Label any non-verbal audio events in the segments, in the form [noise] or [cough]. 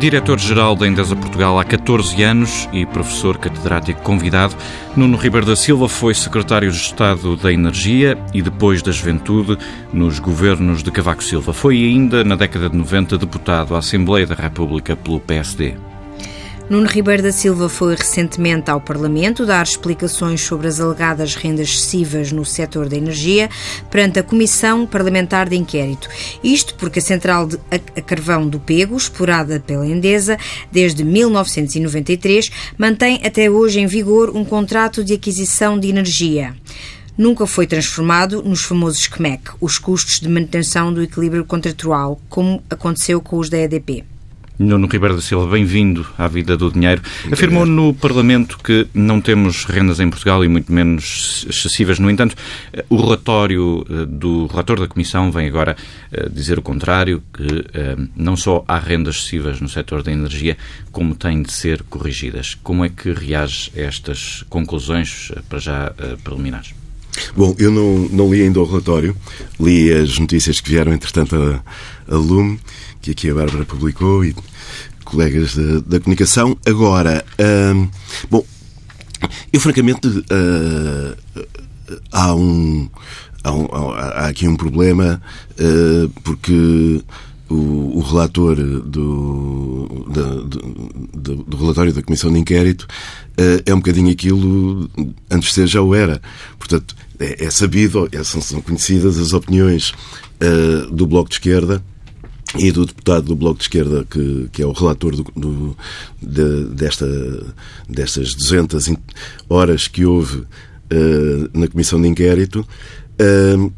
Diretor-geral da Endesa Portugal há 14 anos e professor catedrático convidado, Nuno Ribeiro da Silva foi secretário de Estado da Energia e depois da Juventude nos governos de Cavaco Silva. Foi ainda, na década de 90, deputado à Assembleia da República pelo PSD. Nuno Ribeiro da Silva foi recentemente ao Parlamento dar explicações sobre as alegadas rendas excessivas no setor da energia perante a Comissão Parlamentar de Inquérito. Isto porque a central de a carvão do Pego, explorada pela Endesa desde 1993, mantém até hoje em vigor um contrato de aquisição de energia nunca foi transformado nos famosos CMEC, os custos de manutenção do equilíbrio contratual, como aconteceu com os da EDP. Nuno Ribeiro da Silva, bem-vindo à vida do dinheiro. Afirmou no Parlamento que não temos rendas em Portugal e muito menos excessivas. No entanto, o relatório eh, do relator da Comissão vem agora eh, dizer o contrário, que eh, não só há rendas excessivas no setor da energia, como têm de ser corrigidas. Como é que reage a estas conclusões, para já preliminares? Bom, eu não, não li ainda o relatório, li as notícias que vieram, entretanto, a, a lume, que aqui a Bárbara publicou e colegas da, da comunicação. Agora, hum, bom, eu francamente uh, há um. Há, um, há, aqui um problema uh, porque o, o relator do, do, do, relatório da Comissão de Inquérito uh, é um bocadinho aquilo antes de ser já o era. Portanto, é, é sabido, é, são, são conhecidas as opiniões do Bloco de Esquerda e do deputado do Bloco de Esquerda, que, que é o relator do, do, de, desta, destas 200 horas que houve uh, na Comissão de Inquérito. Uh,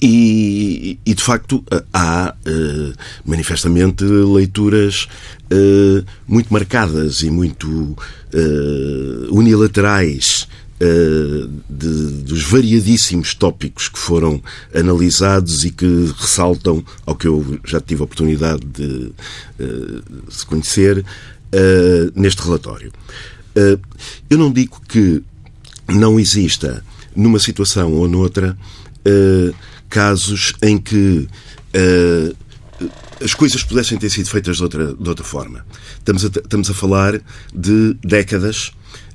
e, e, de facto há uh, manifestamente leituras muito marcadas e muito unilaterais eh, de, dos variadíssimos tópicos que foram analisados e que ressaltam ao que eu já tive a oportunidade de se conhecer uh, neste relatório. eu não digo que não exista, numa situação ou noutra, casos em que as coisas pudessem ter sido feitas de outra, de outra forma. Estamos a, estamos a falar de décadas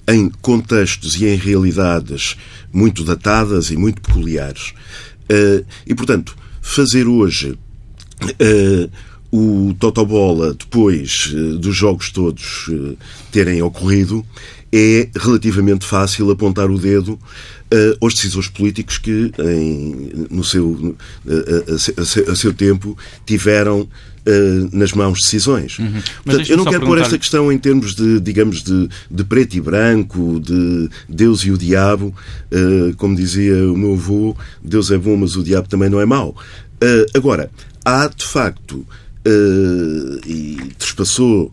em contextos e em realidades muito datadas e muito peculiares. Uh, e, portanto, fazer hoje uh, o Totobola, depois uh, dos jogos todos terem ocorrido, é relativamente fácil apontar o dedo aos decisores políticos que, em, no seu, a, a, a, a seu tempo, tiveram uh, nas mãos decisões. Uhum. Portanto, eu não quero pôr esta questão em termos de, digamos, de, de, preto e branco, de Deus e o diabo. Uh, como dizia o meu avô, Deus é bom, mas o diabo também não é mau. Uh, agora, há de facto, e trespassou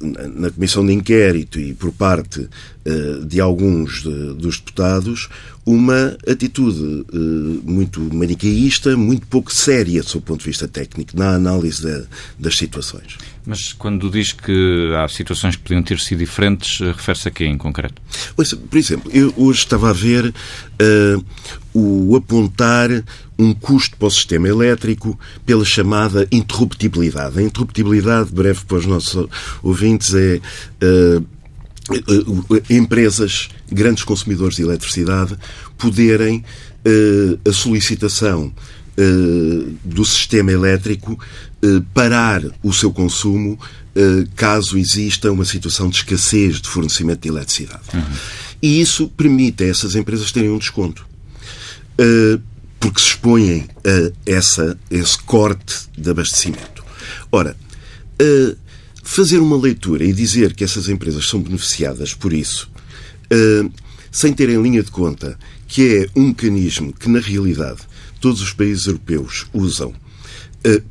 na comissão de inquérito e por parte uh, de alguns de, dos deputados uma atitude uh, muito manicaísta, muito pouco séria do ponto de vista técnico na análise das situações. Mas quando diz que há situações que podiam ter sido diferentes, eh, refere-se a quê em concreto? Por exemplo, eu hoje estava a ver uh, o apontar um custo para o sistema elétrico pela chamada interruptibilidade. A interruptibilidade, breve para os nossos ouvintes, é uh, empresas, grandes consumidores de eletricidade, poderem uh, a solicitação do sistema elétrico parar o seu consumo caso exista uma situação de escassez de fornecimento de eletricidade. Uhum. E isso permite a essas empresas terem um desconto. Porque se expõem a essa, esse corte de abastecimento. Ora, uh, fazer uma leitura e dizer que essas empresas são beneficiadas por isso, uh, sem ter em linha de conta que é um mecanismo que, na realidade, todos os países europeus usam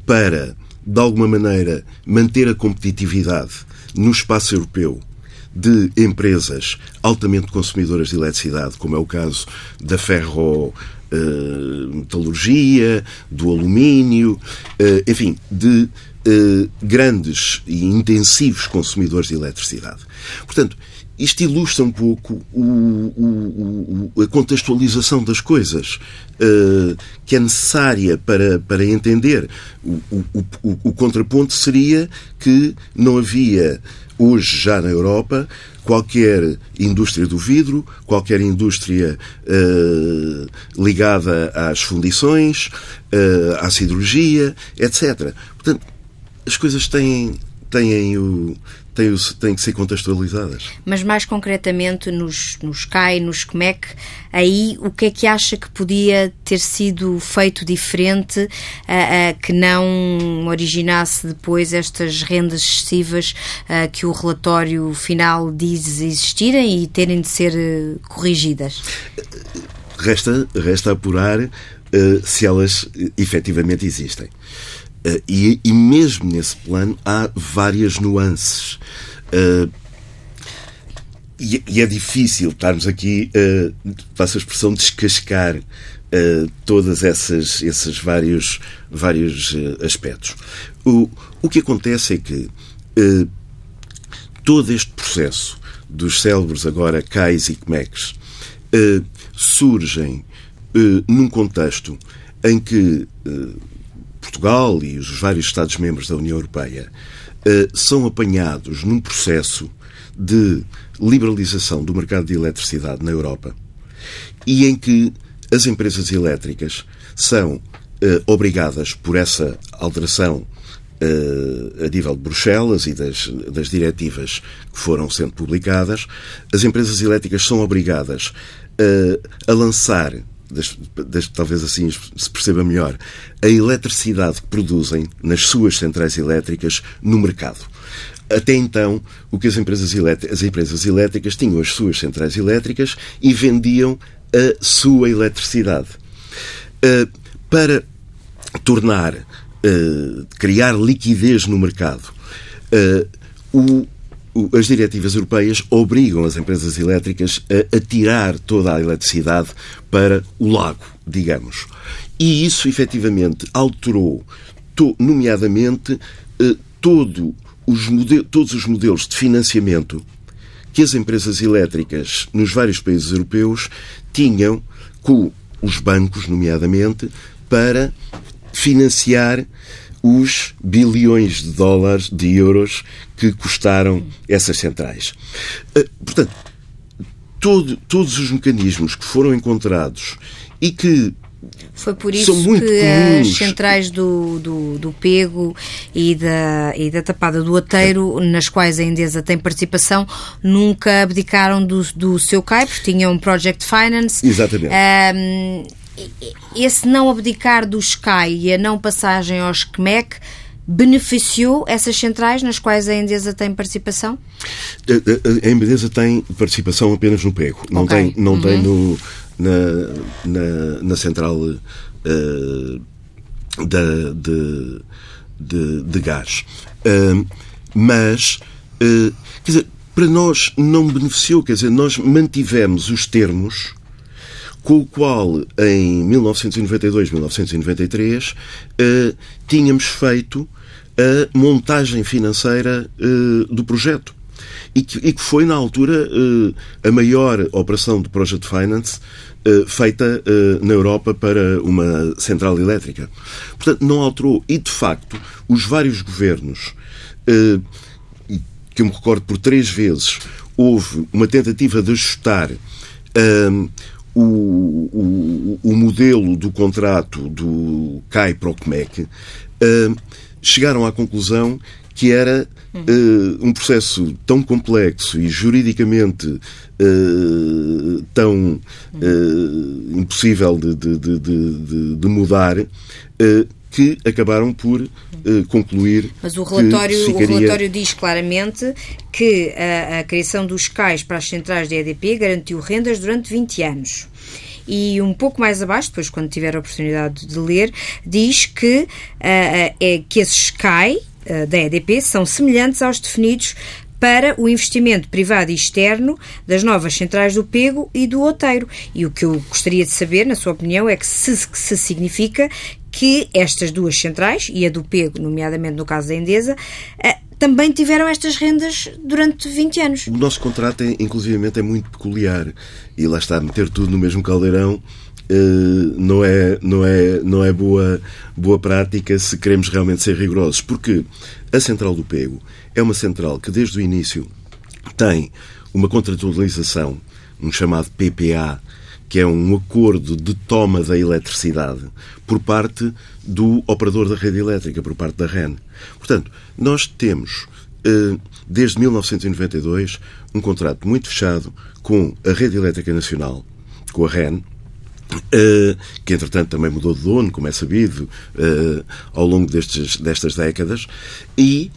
para, de alguma maneira, manter a competitividade no espaço europeu de empresas altamente consumidoras de eletricidade, como é o caso da Ferro uh, metalurgia, do alumínio, uh, enfim, de uh, grandes e intensivos consumidores de eletricidade. Portanto, isto ilustra um pouco o, o, o, a contextualização das coisas uh, que é necessária para, para entender. O, contraponto seria que não havia hoje já na Europa qualquer indústria do vidro, qualquer indústria uh, ligada às fundições, uh, à siderurgia, etc. Portanto, as coisas têm, têm o, têm, têm que ser contextualizadas. Mas mais concretamente nos, nos CAI, nos CMEC, aí o que é que acha que podia ter sido feito diferente uh, uh, que não originasse depois estas rendas excessivas uh, que o relatório final diz existirem e terem de ser corrigidas? Resta, resta apurar se elas efetivamente existem. Uh, e, e, mesmo nesse plano há várias nuances. Uh, e, e, é difícil estarmos aqui, uh, a expressão, descascar uh, todas essas esses vários, vários uh, aspectos. O, o que acontece é que uh, todo este processo dos célebres agora CAIs e CMECs surgem num contexto em que Portugal e os vários Estados-membros da União Europeia uh, são apanhados num processo de liberalização do mercado de eletricidade na Europa e em que as empresas elétricas são uh, obrigadas por essa alteração uh, a nível de Bruxelas e das, das diretivas que foram sendo publicadas, as empresas elétricas são obrigadas a lançar talvez assim se perceba melhor, a eletricidade que produzem nas suas centrais elétricas no mercado. Até então, o que as empresas, as empresas elétricas tinham as suas centrais elétricas e vendiam a sua eletricidade. Uh, para tornar, uh, criar liquidez no mercado, uh, o, as diretivas europeias obrigam as empresas elétricas a, a tirar toda a eletricidade para o lago, digamos. E isso, efetivamente, alterou, nomeadamente, eh, todo os todos os modelos de financiamento que as empresas elétricas nos vários países europeus tinham com os bancos, nomeadamente, para financiar os bilhões de dólares, de euros, que custaram essas centrais. Eh, portanto, todo, todos os mecanismos que foram encontrados e que foi por isso que comuns. as centrais do, do, do, Pego e da, e da Tapada do Ateiro, nas quais a Endesa tem participação, nunca abdicaram do, do seu CAI, porque tinham Project Finance. Exatamente. Um, esse não abdicar do Sky e a não passagem ao SCMEC beneficiou essas centrais nas quais a Endesa tem participação? A, Endesa tem participação apenas no PEGO, não okay. tem, não uhum. tem no, na, na, na central uh, da, de, de, de, gás. Uh, mas, uh, quer dizer, para nós não beneficiou, quer dizer, nós mantivemos os termos com o qual, em 1992, 1993, uh, tínhamos feito a montagem financeira uh, do projeto. E que, foi, na altura, uh, a maior operação de Project Finance feita na Europa para uma central elétrica. Portanto, não alterou. E, de facto, os vários governos, que eu me recordo por três vezes, houve uma tentativa de ajustar o, o, o modelo do contrato do CAI para o CMEC, uh, chegaram à conclusão que era uh, um processo tão complexo e juridicamente uh, tão uh, impossível de, de, de, de mudar que acabaram por uh, concluir. Mas o relatório, ficaria... o relatório diz claramente que a, a, criação dos CAIs para as centrais de EDP garantiu rendas durante 20 anos. E um pouco mais abaixo, depois, quando tiver a oportunidade de ler, diz que, uh, é, que esses CAI uh, da EDP são semelhantes aos definidos para o investimento privado e externo das novas centrais do Pego e do Oteiro. E o que eu gostaria de saber, na sua opinião, é que se, se significa que estas duas centrais, e a do Pego, nomeadamente no caso da Endesa, eh, também tiveram estas rendas durante 20 anos. O nosso contrato, é, inclusivamente, é muito peculiar. E lá está, meter tudo no mesmo caldeirão Uh, não é, não é, não é boa, boa prática se queremos realmente ser rigorosos. Porque a Central do Pego é uma central que, desde o início, tem uma contratualização, um chamado PPA, que é um acordo de toma da eletricidade por parte do operador da rede elétrica, por parte da REN. Portanto, nós temos, uh, desde 1992, um contrato muito fechado com a Rede Elétrica Nacional, com a REN, Uh, que entretanto também mudou de dono, como é sabido, uh, ao longo destes, destas décadas, e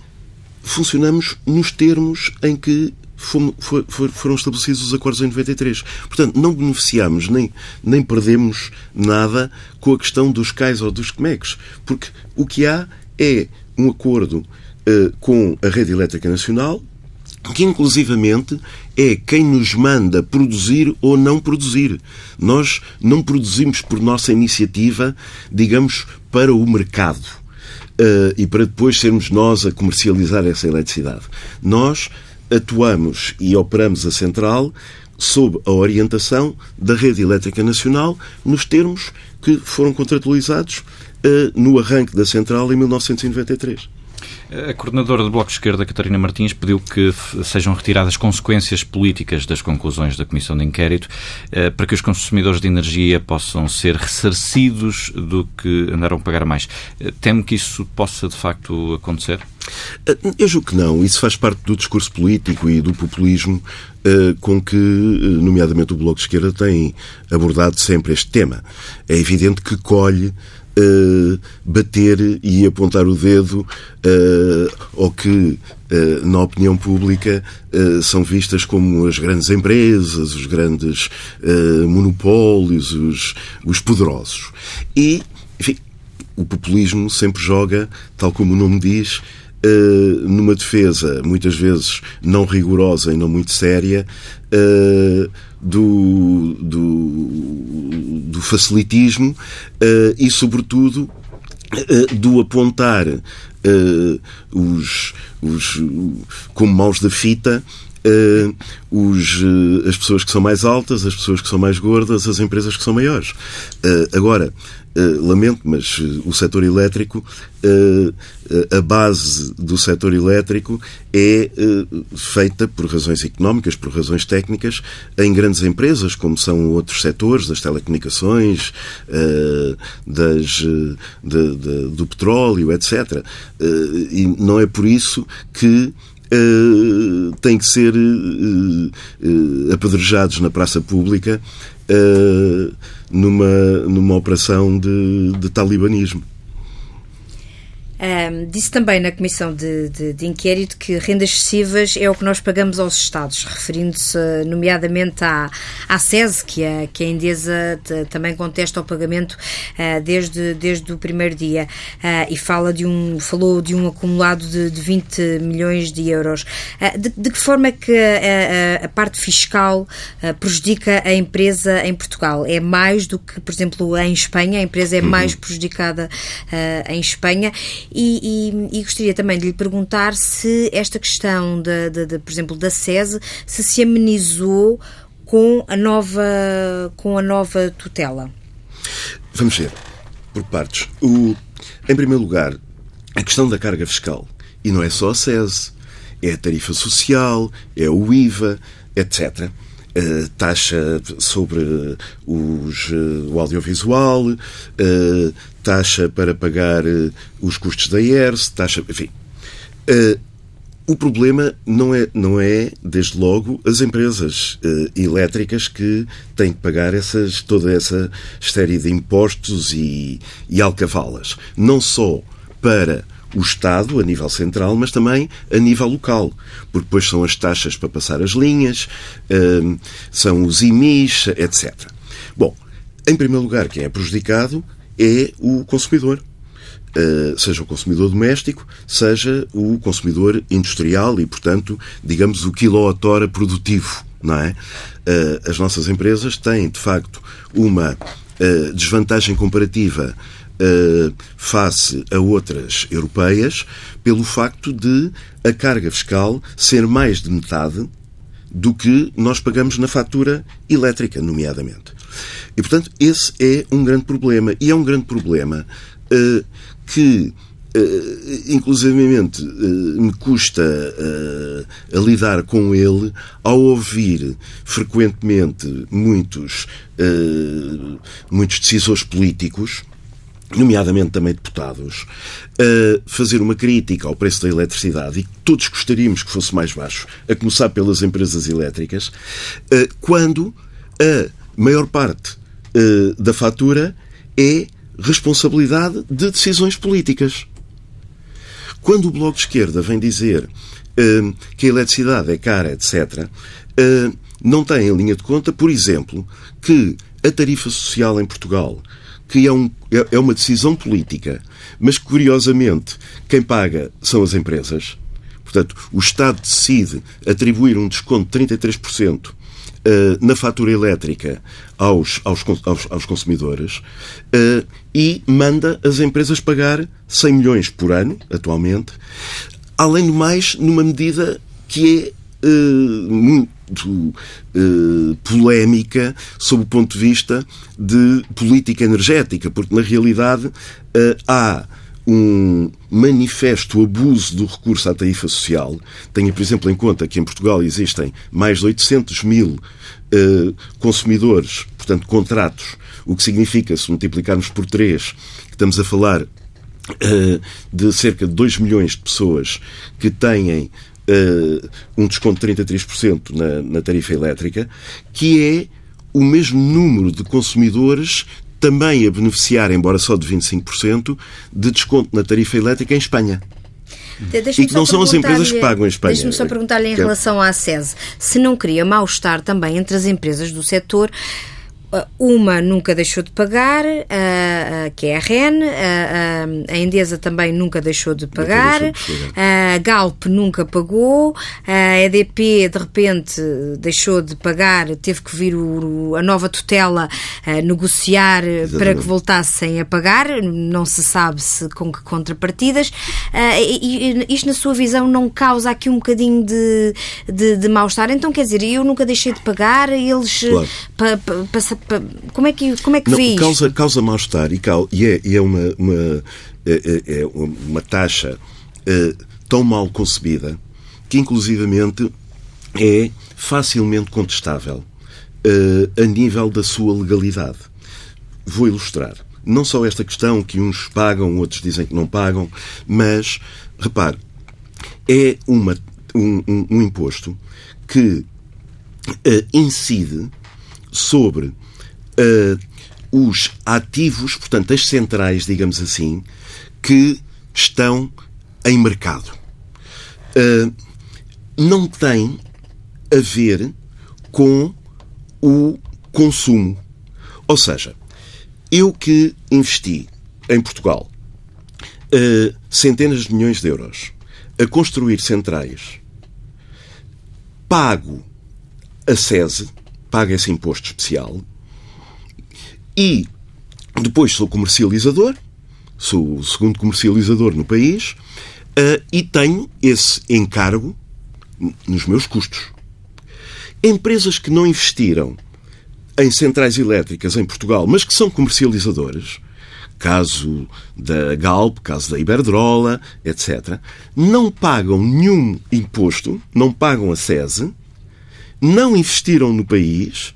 funcionamos nos termos em que foram estabelecidos os acordos em 93. Portanto, não beneficiamos nem, nem perdemos nada com a questão dos cais ou dos comex, porque o que há é um acordo uh, com a Rede Elétrica Nacional que inclusivamente é quem nos manda produzir ou não produzir. Nós não produzimos por nossa iniciativa, digamos, para o mercado. Uh, e para depois sermos nós a comercializar essa eletricidade. Nós atuamos e operamos a central sob a orientação da Rede Elétrica Nacional, nos termos que foram contratualizados uh, no arranque da central em 1993. A coordenadora do Bloco de Esquerda, Catarina Martins, pediu que sejam retiradas consequências políticas das conclusões da Comissão de Inquérito eh, para que os consumidores de energia possam ser ressarcidos do que andaram a pagar mais. Eh, temo que isso possa, de facto, acontecer? Eh, eu julgo que não. Isso faz parte do discurso político e do populismo com que, nomeadamente, o Bloco de Esquerda tem abordado sempre este tema. É evidente que colhe uh, bater e apontar o dedo uh, ao que, uh, na opinião pública, são vistas como as grandes empresas, os grandes monopólios, os, os poderosos. E, enfim, o populismo sempre joga, tal como o nome diz, Uh, numa defesa muitas vezes não rigorosa e não muito séria uh, do, do, do, facilitismo uh, e, sobretudo, do apontar os, os, como maus da fita Uh, os, uh, as pessoas que são mais altas, as pessoas que são mais gordas, as empresas que são maiores. Uh, agora, lamento, mas o setor elétrico, a base do setor elétrico é feita por razões económicas, por razões técnicas, em grandes empresas, como são outros setores, das telecomunicações, das, de, de, do petróleo, etc. e não é por isso que uh, têm que ser uh, apedrejados na praça pública numa, numa operação de, de talibanismo. Um, disse também na Comissão de, de, de, Inquérito que rendas excessivas é o que nós pagamos aos Estados, referindo-se nomeadamente à, à SES, que a, que a Endesa também contesta o pagamento uh, desde, desde o primeiro dia uh, e fala de um, falou de um acumulado de, de 20 milhões de euros. Uh, de, de, que forma é que a, a, a parte fiscal prejudica a empresa em Portugal? É mais do que, por exemplo, em Espanha? A empresa é uhum. mais prejudicada em Espanha e, e, e, gostaria também de lhe perguntar se esta questão, de, de, de, por exemplo, da SESE, se se amenizou com a nova, com a nova tutela. Vamos ver, por partes. O, em primeiro lugar, a questão da carga fiscal. E não é só a SESE, é a tarifa social, é o IVA, etc. Taxa sobre os, uh, o audiovisual, uh, taxa para pagar os custos da ERS, taxa. Enfim. o problema não é, não é, desde logo, as empresas elétricas que têm que pagar essas, toda essa série de impostos e, e alcavalas. Não só para o Estado, a nível central, mas também a nível local. Porque depois são as taxas para passar as linhas, hum, são os IMIs, etc. Bom, em primeiro lugar, quem é prejudicado é o consumidor. Uh, seja o consumidor doméstico, seja o consumidor industrial e, portanto, digamos, o quilowatt-hora produtivo. Não é? Uh, as nossas empresas têm, de facto, uma uh, desvantagem comparativa uh, face a outras europeias pelo facto de a carga fiscal ser mais de metade do que nós pagamos na fatura elétrica, nomeadamente. E, portanto, esse é um grande problema. E é um grande problema uh, que Uh, inclusivamente uh, me custa uh, a lidar com ele ao ouvir frequentemente muitos, muitos decisores políticos nomeadamente também deputados, a fazer uma crítica ao preço da eletricidade e todos gostaríamos que fosse mais baixo, a começar pelas empresas elétricas, quando a maior parte da fatura é responsabilidade de decisões políticas. Quando o Bloco de Esquerda vem dizer uh, que a eletricidade é cara, etc., não tem em linha de conta, por exemplo, que a tarifa social em Portugal, que é, um, é, é uma decisão política, mas curiosamente quem paga são as empresas. Portanto, o Estado decide atribuir um desconto de 33% Uh, na fatura elétrica aos, aos, aos, aos consumidores uh, e manda as empresas pagar 100 milhões por ano, atualmente, além do mais, numa medida que é uh, polémica sob o ponto de vista de política energética, porque na realidade há um manifesto abuso do recurso à tarifa social. Tenha, por exemplo, em conta que em Portugal existem mais de 800 mil uh, consumidores, portanto, contratos, o que significa, se multiplicarmos por três, que estamos a falar uh, de cerca de 2 milhões de pessoas que têm uh, um desconto de 33% na, na tarifa elétrica, que é o mesmo número de consumidores também a beneficiar, embora só de 25%, de desconto na tarifa elétrica em Espanha. E que não são as empresas que pagam em Espanha. Deixe-me só perguntar-lhe em relação à SES, se não cria mal-estar também entre as empresas do setor uma nunca deixou de pagar, que é a REN, a Endesa também nunca deixou de pagar, a Galp nunca pagou, a EDP de repente deixou de pagar, teve que vir o, a nova tutela negociar Exatamente. para que voltassem a pagar, não se sabe se com que contrapartidas. E isto, na sua visão, não causa aqui um bocadinho de, de, de mal-estar? Então, quer dizer, eu nunca deixei de pagar, eles claro. pa, pa, como é que, como é que não, vê causa, isto? Causa mal-estar e, e, é, e é, uma, uma, é, é, é uma taxa é, tão mal concebida que, inclusivamente, é facilmente contestável é, a nível da sua legalidade. Vou ilustrar. Não só esta questão que uns pagam, outros dizem que não pagam, mas, repare, é uma, um, um, um imposto que uh, incide sobre uh, os ativos, portanto, as centrais, digamos assim, que estão em mercado. Uh, não tem a ver com o consumo. Ou seja, eu que investi em Portugal uh, centenas de milhões de euros a construir centrais, pago a SESE, pago esse imposto especial, e depois sou comercializador, sou o segundo comercializador no país uh, e tenho esse encargo nos meus custos. Empresas que não investiram em centrais elétricas em Portugal, mas que são comercializadoras, caso da Galp, caso da Iberdrola, etc., não pagam nenhum imposto, não pagam a SESE, não investiram no país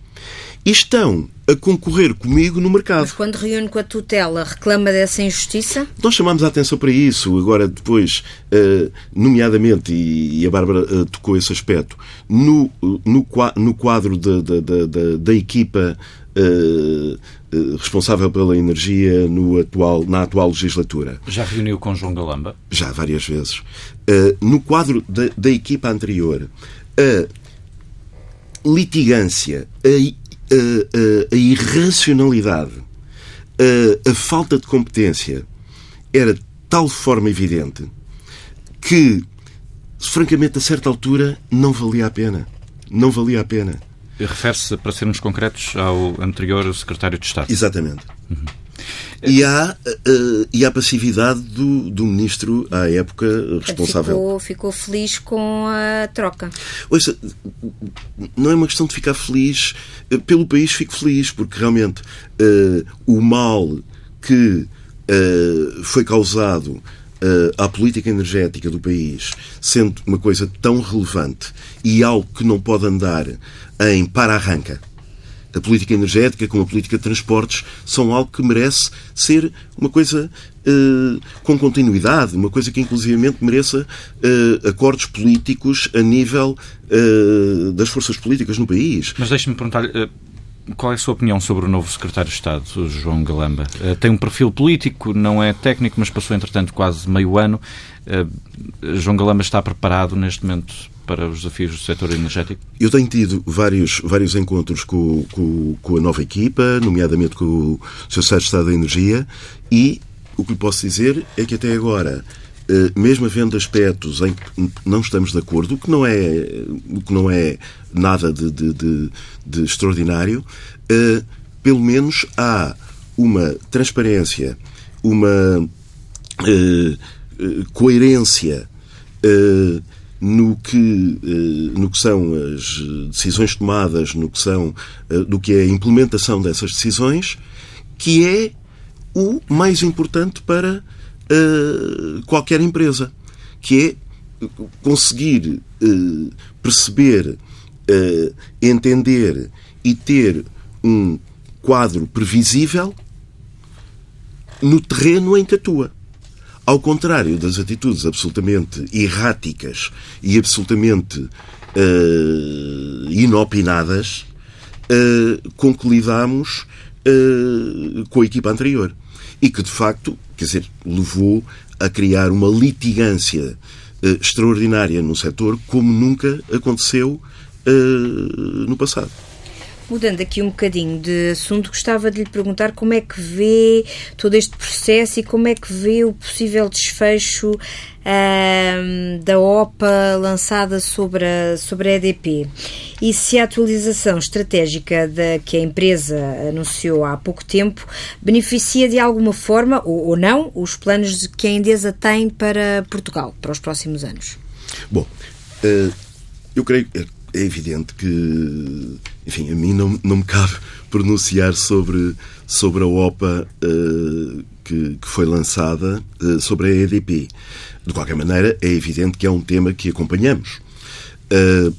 e estão a concorrer comigo no mercado. Mas quando reúne com a tutela, reclama dessa injustiça? Nós chamamos a atenção para isso. Agora, depois, uh, nomeadamente, e a Bárbara uh, tocou esse aspecto, no, no, no quadro da, da, da, da equipa uh, responsável pela energia no atual, na atual legislatura. Já reuniu com João Galamba? Já, várias vezes. no quadro da, da equipa anterior, a litigância, a a, a, a irracionalidade, a, a falta de competência era de tal forma evidente que, francamente, a certa altura, não valia a pena. Não valia a pena. Refere-se, para sermos concretos, ao anterior secretário de Estado. Exatamente. Uhum. E há, uh, e há passividade do, do ministro, à época, responsável. Ficou, ficou feliz com a troca. Ouça, não é uma questão de ficar feliz. Pelo país fico feliz, porque realmente uh, o mal que uh, foi causado à política energética do país, sendo uma coisa tão relevante e algo que não pode andar em para-arranca, a política energética como a política de transportes são algo que merece ser uma coisa uh, com continuidade, uma coisa que inclusivamente mereça uh, acordos políticos a nível uh, das forças políticas no país. Mas deixe-me perguntar-lhe. Qual é a sua opinião sobre o novo secretário de Estado, João Galamba? Tem um perfil político, não é técnico, mas passou, entretanto, quase meio ano. João Galamba está preparado neste momento para os desafios do setor energético? Eu tenho tido vários, vários encontros com, com, com a nova equipa, nomeadamente com o Sr. Secretário de Estado da Energia, e o que lhe posso dizer é que até agora eh, mesmo havendo aspectos em que não estamos de acordo, o que não é, o que não é nada de, de, de, de extraordinário, eh, pelo menos há uma transparência, uma eh, coerência no que, eh, no que são as decisões tomadas, no que, são, eh, do que é a implementação dessas decisões, que é o mais importante para qualquer empresa, que é conseguir perceber, entender e ter um quadro previsível no terreno em que atua. Ao contrário das atitudes absolutamente erráticas e absolutamente uh, inopinadas uh, com que lidamos uh, com a equipa anterior. E que, de facto, quer dizer, levou a criar uma litigância extraordinária no setor como nunca aconteceu no passado. Mudando aqui um bocadinho de assunto, gostava de lhe perguntar como é que vê todo este processo e como é que vê o possível desfecho da OPA lançada sobre a, sobre a EDP. E se a atualização estratégica da, que a empresa anunciou há pouco tempo beneficia de alguma forma, ou, ou não, os planos que a Endesa tem para Portugal, para os próximos anos? Bom, uh, eu creio é evidente que, enfim, a mim não, não me cabe [laughs] pronunciar sobre, sobre a OPA uh, que, que, foi lançada uh, sobre a EDP. De qualquer maneira, é evidente que é um tema que acompanhamos. Uh,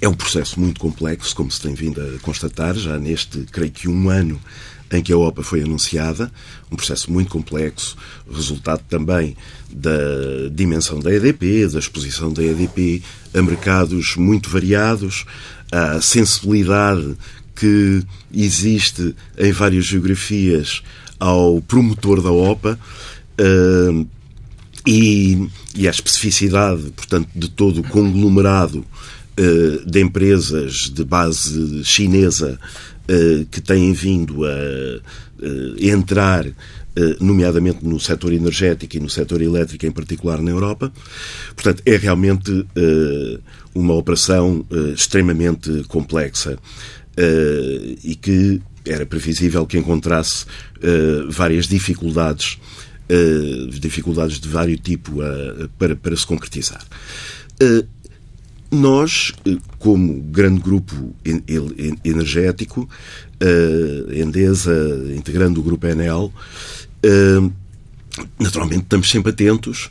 é um processo muito complexo, como se tem vindo a constatar, já neste, creio que um ano em que a OPA foi anunciada, um processo muito complexo, resultado também da dimensão da EDP, da exposição da EDP a mercados muito variados, a sensibilidade que existe em várias geografias ao promotor da OPA uh, e, e a especificidade, portanto, de todo o conglomerado uh, de empresas de base chinesa uh, que têm vindo a entrar nomeadamente no setor energético e no setor elétrico, em particular na Europa. Portanto, é realmente uma operação extremamente complexa e que era previsível que encontrasse várias dificuldades, dificuldades de vários tipo para, para se concretizar. Nós, como grande grupo energético, Endesa, integrando o grupo Enel, naturalmente estamos sempre atentos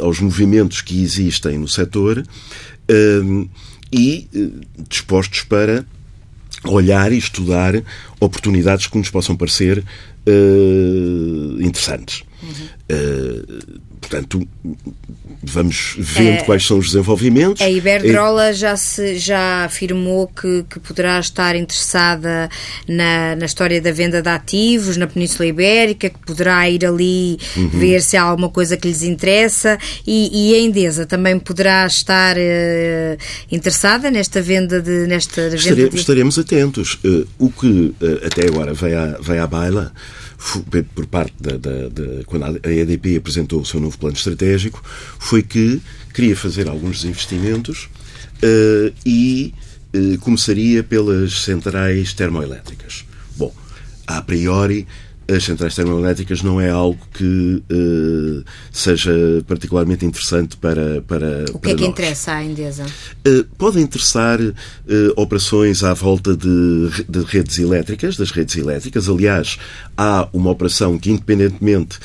aos movimentos que existem no setor e dispostos para olhar e estudar oportunidades que nos possam parecer interessantes. Uhum. Portanto, vamos vendo é, quais são os desenvolvimentos. A Iberdrola já, se, já afirmou que, que poderá estar interessada na, na história da venda de ativos na Península Ibérica, que poderá ir ali uhum. ver se há alguma coisa que lhes interessa e, e a Endesa também poderá estar uh, interessada nesta venda de. Nesta Estare, venda de... Estaremos atentos. Uh, o que até agora vai à, vai à baila por parte da, da, da, quando a EDP apresentou o seu novo plano estratégico, foi que queria fazer alguns desinvestimentos uh, e uh, começaria pelas centrais termoelétricas. Bom, a priori as centrais termoelétricas não é algo que uh, seja particularmente interessante para, para O que para é que nós. interessa à Endesa? Uh, pode interessar uh, operações à volta de, de, redes elétricas, das redes elétricas. Aliás, há uma operação que, independentemente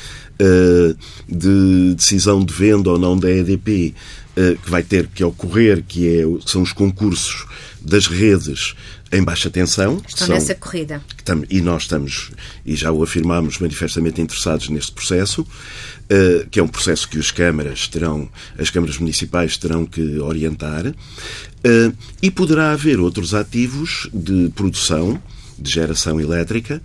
de decisão de venda ou não da EDP, que vai ter que ocorrer, que é, são os concursos das redes em baixa tensão. Estão são, nessa corrida. E nós estamos, e já o afirmamos, manifestamente interessados neste processo, que é um processo que as câmaras terão, as câmaras municipais terão que orientar, e poderá haver outros ativos de produção, de geração elétrica,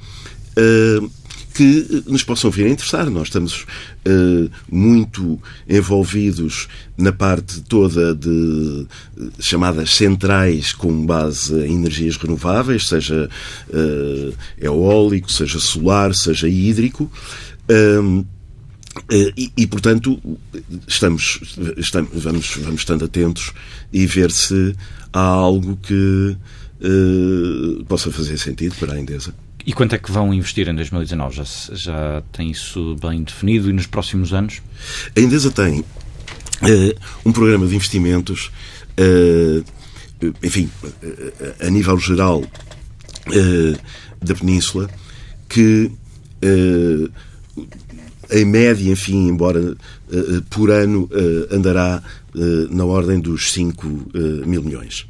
que nos possam vir a interessar. Nós estamos uh, muito envolvidos na parte toda de uh, chamadas centrais com base em energias renováveis, seja uh, eólico, seja solar, seja hídrico. E, e, portanto, estamos, estamos, vamos, vamos estando atentos e ver se há algo que possa fazer sentido para a Endesa. E quanto é que vão investir em 2019? Já, já tem isso bem definido e nos próximos anos? A Endesa tem uh, um programa de investimentos, uh, enfim, uh, a nível geral da Península, que em média, enfim, embora por ano andará na ordem dos 5 mil milhões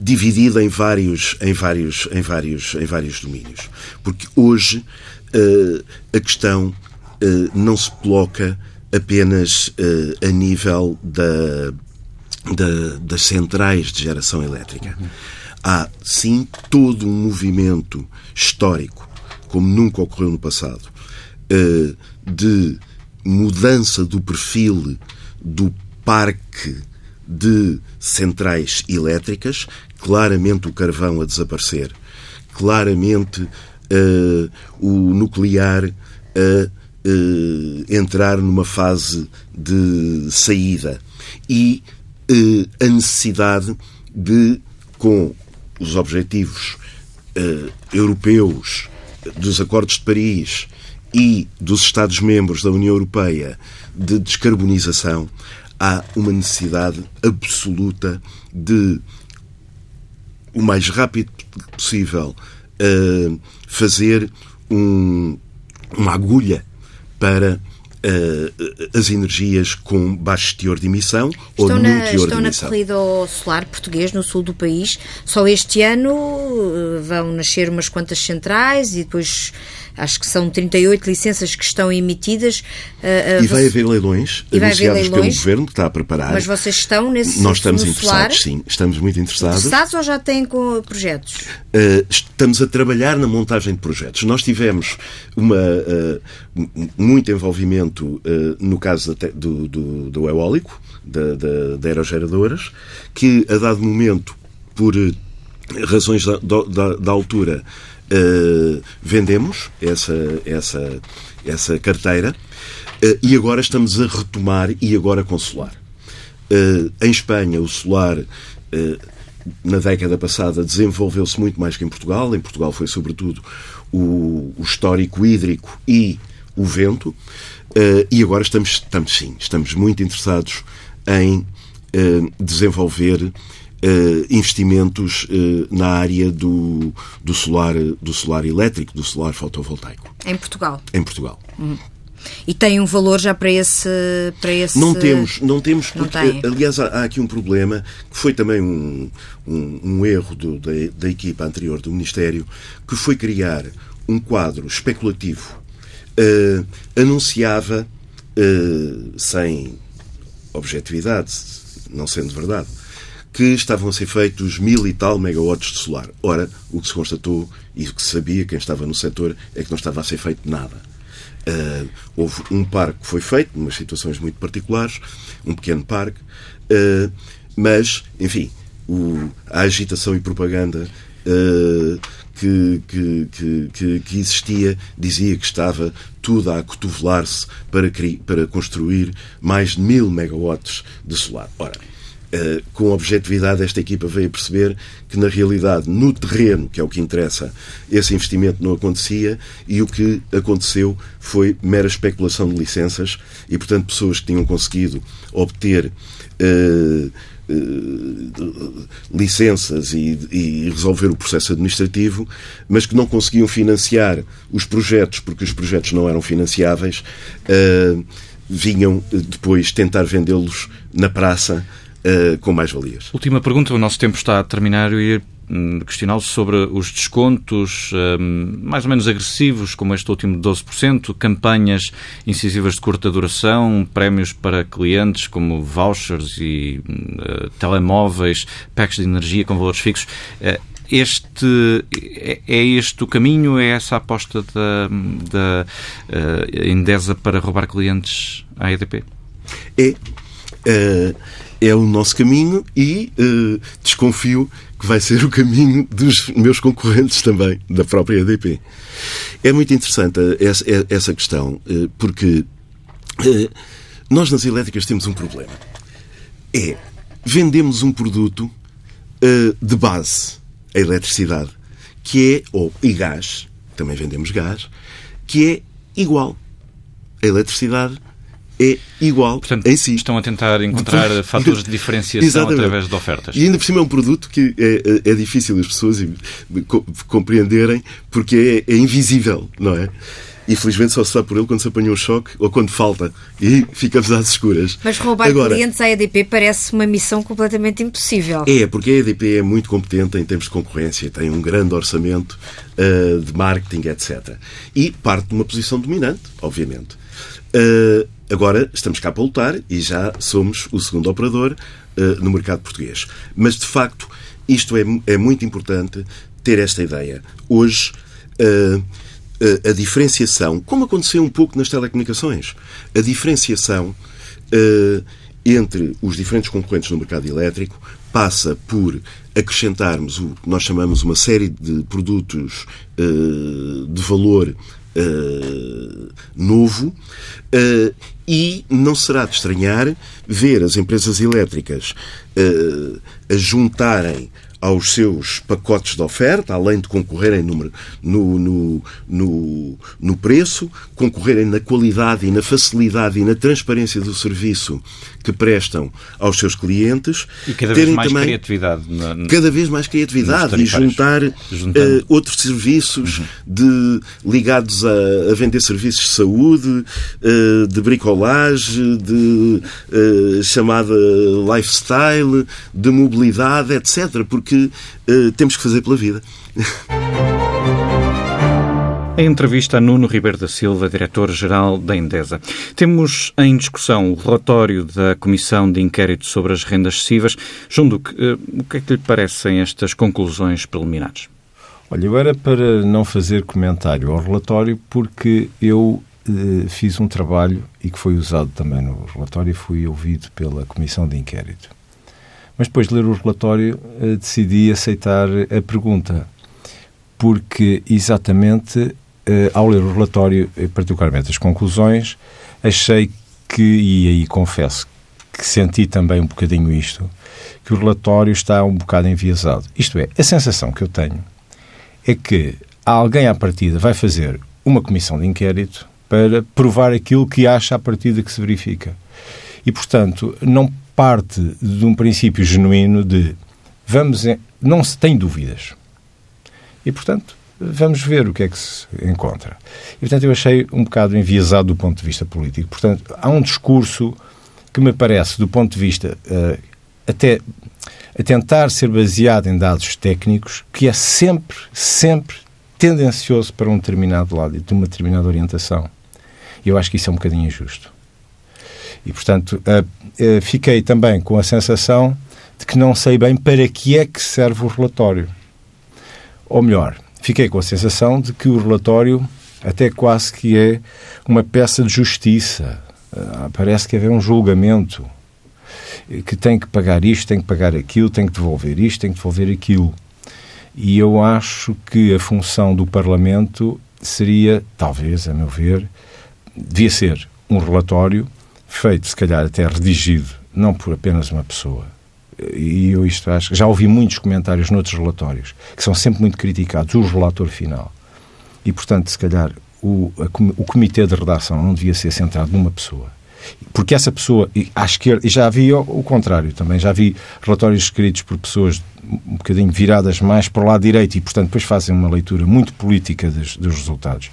dividida em vários, em vários, em vários, em vários domínios. Porque hoje uh, a questão uh, não se coloca apenas uh, a nível da, da, das centrais de geração elétrica. Há, sim, todo um movimento histórico, como nunca ocorreu no passado, de mudança do perfil do parque de centrais elétricas, claramente o carvão a desaparecer, claramente uh, o nuclear a uh, entrar numa fase de saída. E uh, a necessidade de, com os objetivos europeus dos Acordos de Paris e dos Estados-membros da União Europeia de descarbonização, há uma necessidade absoluta de, o mais rápido possível, uh, fazer um, uma agulha para uh, as energias com baixo teor de emissão estão ou na, nenhum teor estão de na emissão. corrida ao solar português no sul do país. Só este ano uh, vão nascer umas quantas centrais e depois acho que são 38 licenças que estão emitidas. Uh, uh, E vai haver leilões E vai haver anunciados pelo leilões? Governo, que está a preparar. Mas vocês estão nesse Nós estamos interessados, sim. Estamos muito interessados. interessados ou já têm com projetos? Uh, estamos a trabalhar na montagem de projetos. Nós tivemos uma, muito envolvimento no caso da do, do, do eólico, da, da, da aerogeradoras, que a dado momento, por razões da, da, da altura, uh, vendemos essa, essa, essa carteira uh, e agora estamos a retomar e agora com solar. Uh, em Espanha, o solar, na década passada, desenvolveu-se muito mais que em Portugal. Em Portugal foi, sobretudo, o, o histórico hídrico e o vento. E agora estamos, estamos, sim, estamos muito interessados em desenvolver investimentos uh, na área do, do, solar, do solar elétrico, do solar fotovoltaico, Em Portugal. em Portugal. E tem um valor já para esse. Para esse... Não temos, não temos, Não porque, tem. aliás, há, há aqui um problema que foi também um, um, um erro do- da, da equipa anterior do Ministério, que foi criar um quadro especulativo. Eh, anunciava, eh, sem objetividade, não sendo verdade, que estavam a ser feitos mil e tal megawatts de solar. Ora, o que se constatou e o que sabia, quem estava no setor, é que não estava a ser feito nada. Uh, houve um parque que foi feito, em situações muito particulares, um pequeno parque, uh, mas, enfim, o- a agitação e propaganda uh, que, que, que, que- existia dizia que estava tudo a acotovelar-se para, para construir mais de mil megawatts de solar. Ora, Uh, com objetividade, esta equipa veio a perceber que, na realidade, no terreno, que é o que interessa, esse investimento não acontecia e o que aconteceu foi mera especulação de licenças e, portanto, pessoas que tinham conseguido obter. Uh, licenças e, e, resolver o processo administrativo, mas que não conseguiam financiar os projetos porque os projetos não eram financiáveis, vinham depois tentar vendê-los na praça uh, com mais valias. Última pergunta, o nosso tempo está a terminar. Ia hum, questioná-lo sobre os descontos um, mais ou menos agressivos, como este último de 12%, campanhas incisivas de curta duração, prémios para clientes como vouchers e uh, telemóveis, packs de energia com valores fixos. Uh, este é, é este o caminho? É essa a aposta da, da uh, Endesa para roubar clientes à EDP? É. Uh, é o nosso caminho e uh, desconfio que vai ser o caminho dos meus concorrentes também, da própria EDP. É muito interessante essa, essa questão, porque nós nas elétricas temos um problema. É, vendemos um produto de base a eletricidade, que é, ou e gás, também vendemos gás, que é igual. A eletricidade é igual Portanto, em si. Estão a tentar encontrar fatores de diferenciação Exatamente. através de ofertas. E ainda por cima é um produto que é, é, é difícil as pessoas compreenderem porque é, é invisível, não é? E felizmente só se sabe por ele quando se apanha um choque ou quando falta. E ficamos às escuras. Mas roubar Agora, clientes à EDP parece uma missão completamente impossível. É, porque a EDP é muito competente em termos de concorrência, tem um grande orçamento uh, de marketing, etc. E parte de uma posição dominante, obviamente. Uh, agora estamos cá para lutar e já somos o segundo operador uh, no mercado português. Mas, de facto, isto é, é muito importante ter esta ideia. Hoje. Uh, a diferenciação, como aconteceu um pouco nas telecomunicações, a diferenciação uh, entre os diferentes concorrentes no mercado elétrico passa por acrescentarmos o que nós chamamos uma série de produtos uh, de valor uh, novo e não será de estranhar ver as empresas elétricas a juntarem aos seus pacotes de oferta, além de concorrerem no, no, no, no, preço, concorrerem na qualidade e na facilidade e na transparência do serviço que prestam aos seus clientes. E cada vez mais também, criatividade. Na, cada vez mais criatividade e juntar uh, outros serviços uhum. de, ligados a, a, vender serviços de saúde, uh, de bricolagem, de uh, chamada lifestyle, de mobilidade, etc. Porque temos que fazer pela vida. A entrevista a Nuno Ribeiro da Silva, diretor-geral da Endesa. Temos em discussão o relatório da Comissão de Inquérito sobre as Rendas Excessivas. João Duque, eh, o que é que lhe parecem estas conclusões preliminares? Olha, eu era para não fazer comentário ao relatório porque eu eh, fiz um trabalho e que foi usado também no relatório e fui ouvido pela Comissão de Inquérito. Mas depois de ler o relatório eh, decidi aceitar a pergunta porque exatamente uh, ao ler o relatório, particularmente as conclusões, achei que, e aí confesso que senti também um bocadinho isto, que o relatório está um bocado enviesado. Isto é, a sensação que eu tenho é que alguém à partida vai fazer uma comissão de inquérito para provar aquilo que acha à partida que se verifica. E, portanto, não parte de um princípio genuíno de vamos, não se tem dúvidas. E, portanto, vamos ver o que é que se encontra. E, portanto, eu achei um bocado enviesado do ponto de vista político. Portanto, há um discurso que me parece, do ponto de vista uh, até a tentar ser baseado em dados técnicos, que é sempre, sempre tendencioso para um determinado lado e de uma determinada orientação. E eu acho que isso é um bocadinho injusto. E, portanto, fiquei também com a sensação de que não sei bem para que é que serve o relatório. Ou melhor, fiquei com a sensação de que o relatório até quase que é uma peça de justiça. Uh, parece que haver um julgamento que tem que pagar isto, tem que pagar aquilo, tem que devolver isto, tem que devolver aquilo. E eu acho que a função do Parlamento seria, talvez, a meu ver, devia ser um relatório feito, se calhar até redigido, não por apenas uma pessoa, e eu isto acho, já ouvi muitos comentários noutros relatórios, que são sempre muito criticados, o relator final. E, portanto, se calhar, o, a, o comitê de redação não devia ser centrado numa pessoa. Porque essa pessoa, à esquerda, e já vi o, o contrário também, já vi relatórios escritos por pessoas um bocadinho viradas mais para o lado direito e, portanto, depois fazem uma leitura muito política dos, dos resultados.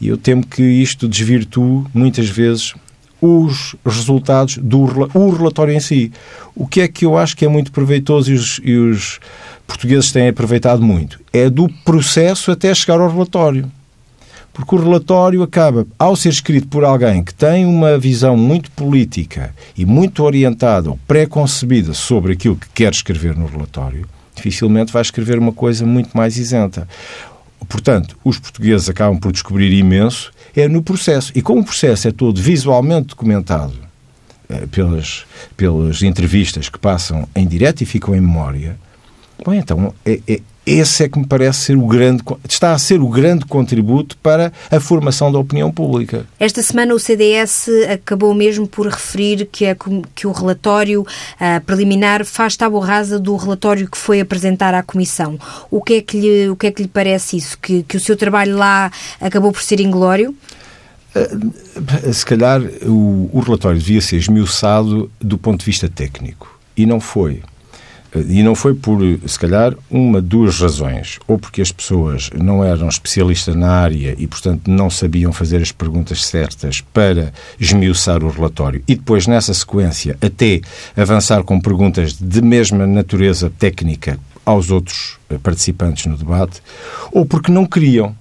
E eu temo que isto desvirtue, muitas vezes, os resultados do o relatório em si. O que é que eu acho que é muito proveitoso e os, e os portugueses têm aproveitado muito? É do processo até chegar ao relatório. Porque o relatório acaba, ao ser escrito por alguém que tem uma visão muito política e muito orientada ou pré-concebida sobre aquilo que quer escrever no relatório, dificilmente vai escrever uma coisa muito mais isenta. Portanto, os portugueses acabam por descobrir imenso é no processo. E como o processo é todo visualmente documentado eh, pelas, pelas entrevistas que passam em direto e ficam em memória, bom, então é, é, esse é que me parece ser o grande, está a ser o grande contributo para a formação da opinião pública. Esta semana o CDS acabou mesmo por referir que, é, que o relatório uh, preliminar faz tábua rasa do relatório que foi apresentar à Comissão. O que é que lhe, o que é que lhe parece isso? Que, que o seu trabalho lá acabou por ser inglório? Uh, se calhar o, o relatório devia ser esmiuçado do ponto de vista técnico. E não foi. E não foi por, se calhar, uma, duas razões. Ou porque as pessoas não eram especialistas na área e, portanto, não sabiam fazer as perguntas certas para esmiuçar o relatório. E depois, nessa sequência, até avançar com perguntas de mesma natureza técnica aos outros eh, participantes no debate. Ou porque não queriam.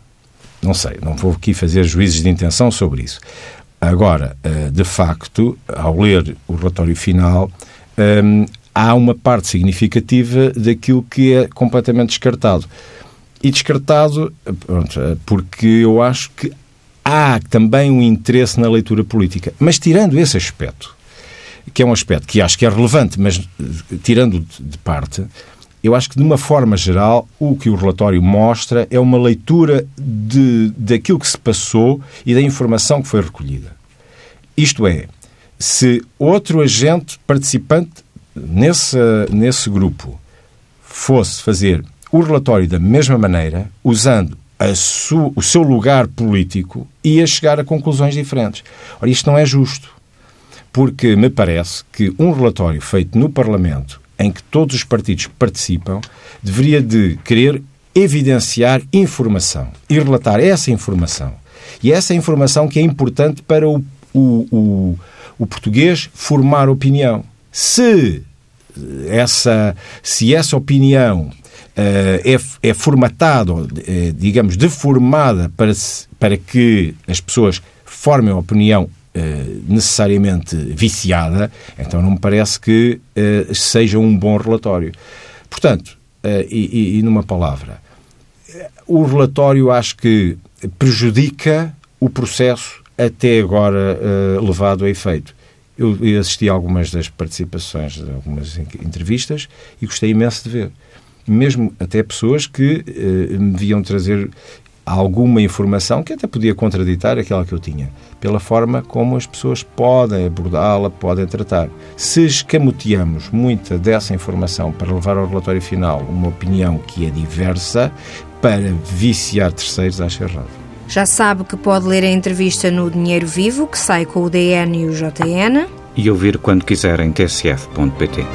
Não sei, não vou aqui fazer juízes de intenção sobre isso. Agora, eh, de facto, ao ler o relatório final, ehm, há uma parte significativa daquilo que é completamente descartado. E descartado, pronto, porque eu acho que há também um interesse na leitura política. Mas tirando esse aspecto, que é um aspecto que acho que é relevante, mas tirando de parte, eu acho que, de uma forma geral, o que o relatório mostra é uma leitura de, daquilo que se passou e da informação que foi recolhida. Isto é, se outro agente participante nesse, nesse grupo fosse fazer o relatório da mesma maneira, usando su, o seu lugar político, ia chegar a conclusões diferentes. Ora, isto não é justo, porque me parece que um relatório feito no Parlamento, em que todos os partidos participam, deveria de querer evidenciar informação e relatar essa informação. E essa informação que é importante para o, o, o, o português formar opinião. Se essa, se essa opinião Uh, é, é formatada, uh, digamos, deformada para, para que as pessoas formem uma opinião uh, necessariamente viciada, então não me parece que seja um bom relatório. Portanto, e, e, numa palavra, o relatório acho que prejudica o processo até agora levado a efeito. Eu assisti a algumas das participações, algumas entrevistas e gostei imenso de ver. Mesmo até pessoas que eh, me viam trazer alguma informação que até podia contraditar aquela que eu tinha, pela forma como as pessoas podem abordá-la, podem tratar. Se escamoteamos muita dessa informação para levar ao relatório final uma opinião que é diversa, para viciar terceiros, acho errado. Já sabe que pode ler a entrevista no Dinheiro Vivo, que sai com o DN e o JN. E ouvir quando quiser em tsf.pt.